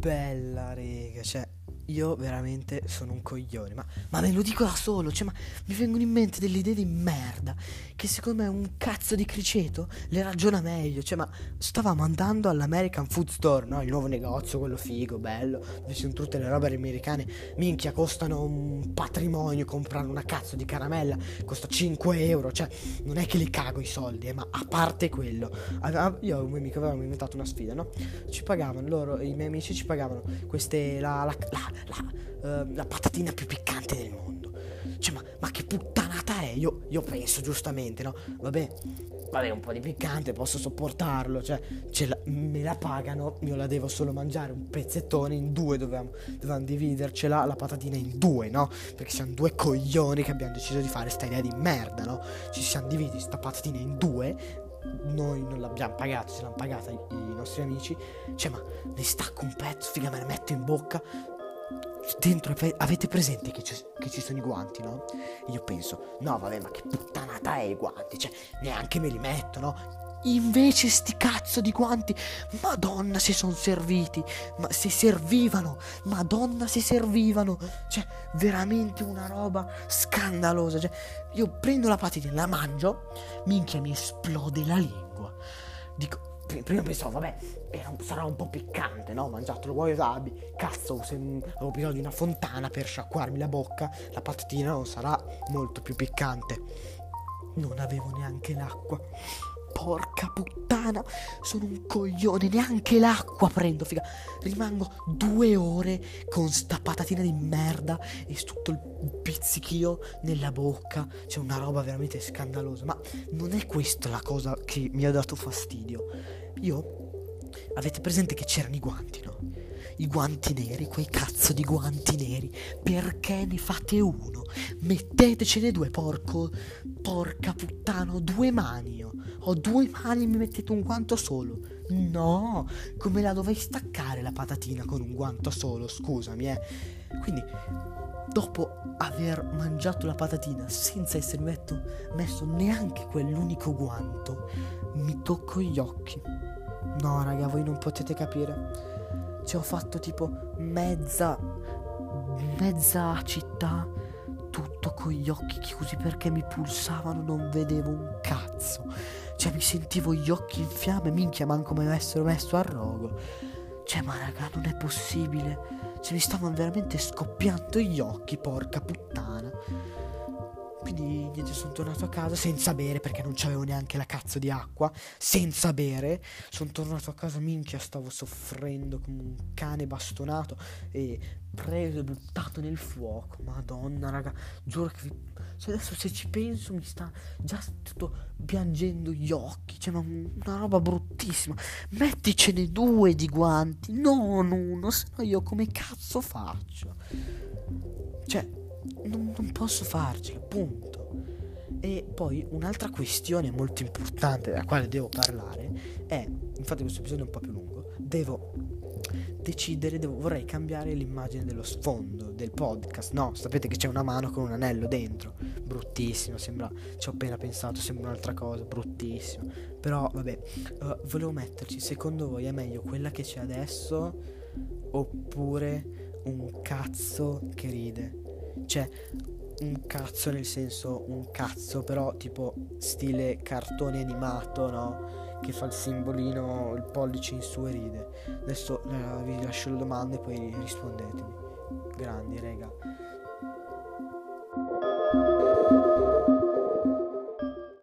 bella, rega, cioè io veramente sono un coglione, ma, ma me lo dico da solo, cioè, ma mi vengono in mente delle idee di merda, che secondo me un cazzo di criceto le ragiona meglio, cioè, ma stavamo andando all'American Food Store, no? Il nuovo negozio, quello figo, bello, dove sono tutte le robe americane, minchia, costano un patrimonio comprare una cazzo di caramella, costa 5 euro, cioè, non è che li cago i soldi, eh, ma a parte quello, io e un mio amico avevamo inventato una sfida, no? Ci pagavano, loro, i miei amici ci pagavano queste, la, la, la la, uh, la patatina più piccante del mondo. Cioè, ma, ma che puttanata è? Io, io, penso giustamente, no? Vabbè, vabbè, un po' di piccante, posso sopportarlo. Cioè, la, me la pagano, io la devo solo mangiare un pezzettone in due. Dovevamo, dovevamo dividercela la patatina in due, no? Perché siamo due coglioni che abbiamo deciso di fare sta idea di merda, no? Ci siamo divisi sta patatina in due noi non l'abbiamo pagata, ce l'hanno pagata i, i, nostri amici. Cioè, ma ne stacco un pezzo, figa, me la metto in bocca dentro avete presente che ci, che ci, sono i guanti, no? Io penso, no vabbè, ma che puttanata è i guanti? Cioè, neanche me li metto, no? Invece sti cazzo di guanti, madonna se sono serviti, ma se servivano, madonna se servivano, cioè veramente una roba scandalosa, cioè io prendo la patina, la mangio, minchia mi esplode la lingua, dico prima pensavo, vabbè, era, sarà un po' piccante, no? Ho mangiato lo wasabi, cazzo, se avevo bisogno di una fontana per sciacquarmi la bocca, la patatina non sarà molto più piccante. Non avevo neanche l'acqua. Porca puttana, sono un coglione, neanche l'acqua prendo, figa. Rimango due ore con sta patatina di merda e tutto il pizzichio nella bocca. C'è una roba veramente scandalosa. Ma non è questa la cosa che mi ha dato fastidio. Io avete presente che c'erano i guanti, no? I guanti neri, quei cazzo di guanti neri. Perché ne fate uno? Mettetecene due, porco. Porca puttana, ho due mani. Io. Ho due mani e mi mettete un guanto solo. No, come la dovrei staccare la patatina con un guanto solo? Scusami, eh. Quindi, dopo aver mangiato la patatina senza essere messo, messo neanche quell'unico guanto, mi tocco gli occhi. No, raga, voi non potete capire. Ci ho fatto tipo mezza. mezza città. Tutto con gli occhi chiusi perché mi pulsavano, non vedevo un cazzo. Cioè, mi sentivo gli occhi in fiamme, minchia, manco me l'avessero messo a rogo. Cioè, ma raga, non è possibile. Cioè, mi stavano veramente scoppiando gli occhi, porca puttana. Quindi niente, sono tornato a casa senza bere perché non c'avevo neanche la cazzo di acqua. Senza bere. Sono tornato a casa, minchia, stavo soffrendo come un cane bastonato e preso e buttato nel fuoco. Madonna, raga, giuro che vi... cioè adesso se ci penso mi sta già tutto piangendo gli occhi. Cioè, ma una roba bruttissima. Metticene due di guanti, non uno, se no io come cazzo faccio? Cioè non, non posso farci, appunto. E poi un'altra questione molto importante della quale devo parlare è, infatti questo episodio è un po' più lungo, devo decidere, devo, vorrei cambiare l'immagine dello sfondo del podcast. No, sapete che c'è una mano con un anello dentro, bruttissimo, sembra, ci ho appena pensato, sembra un'altra cosa, bruttissimo. Però vabbè, uh, volevo metterci, secondo voi è meglio quella che c'è adesso oppure un cazzo che ride? Cioè, un cazzo nel senso un cazzo, però tipo stile cartone animato, no? Che fa il simbolino, il pollice in su e ride. Adesso eh, vi lascio le domande e poi rispondetemi. Grandi, rega.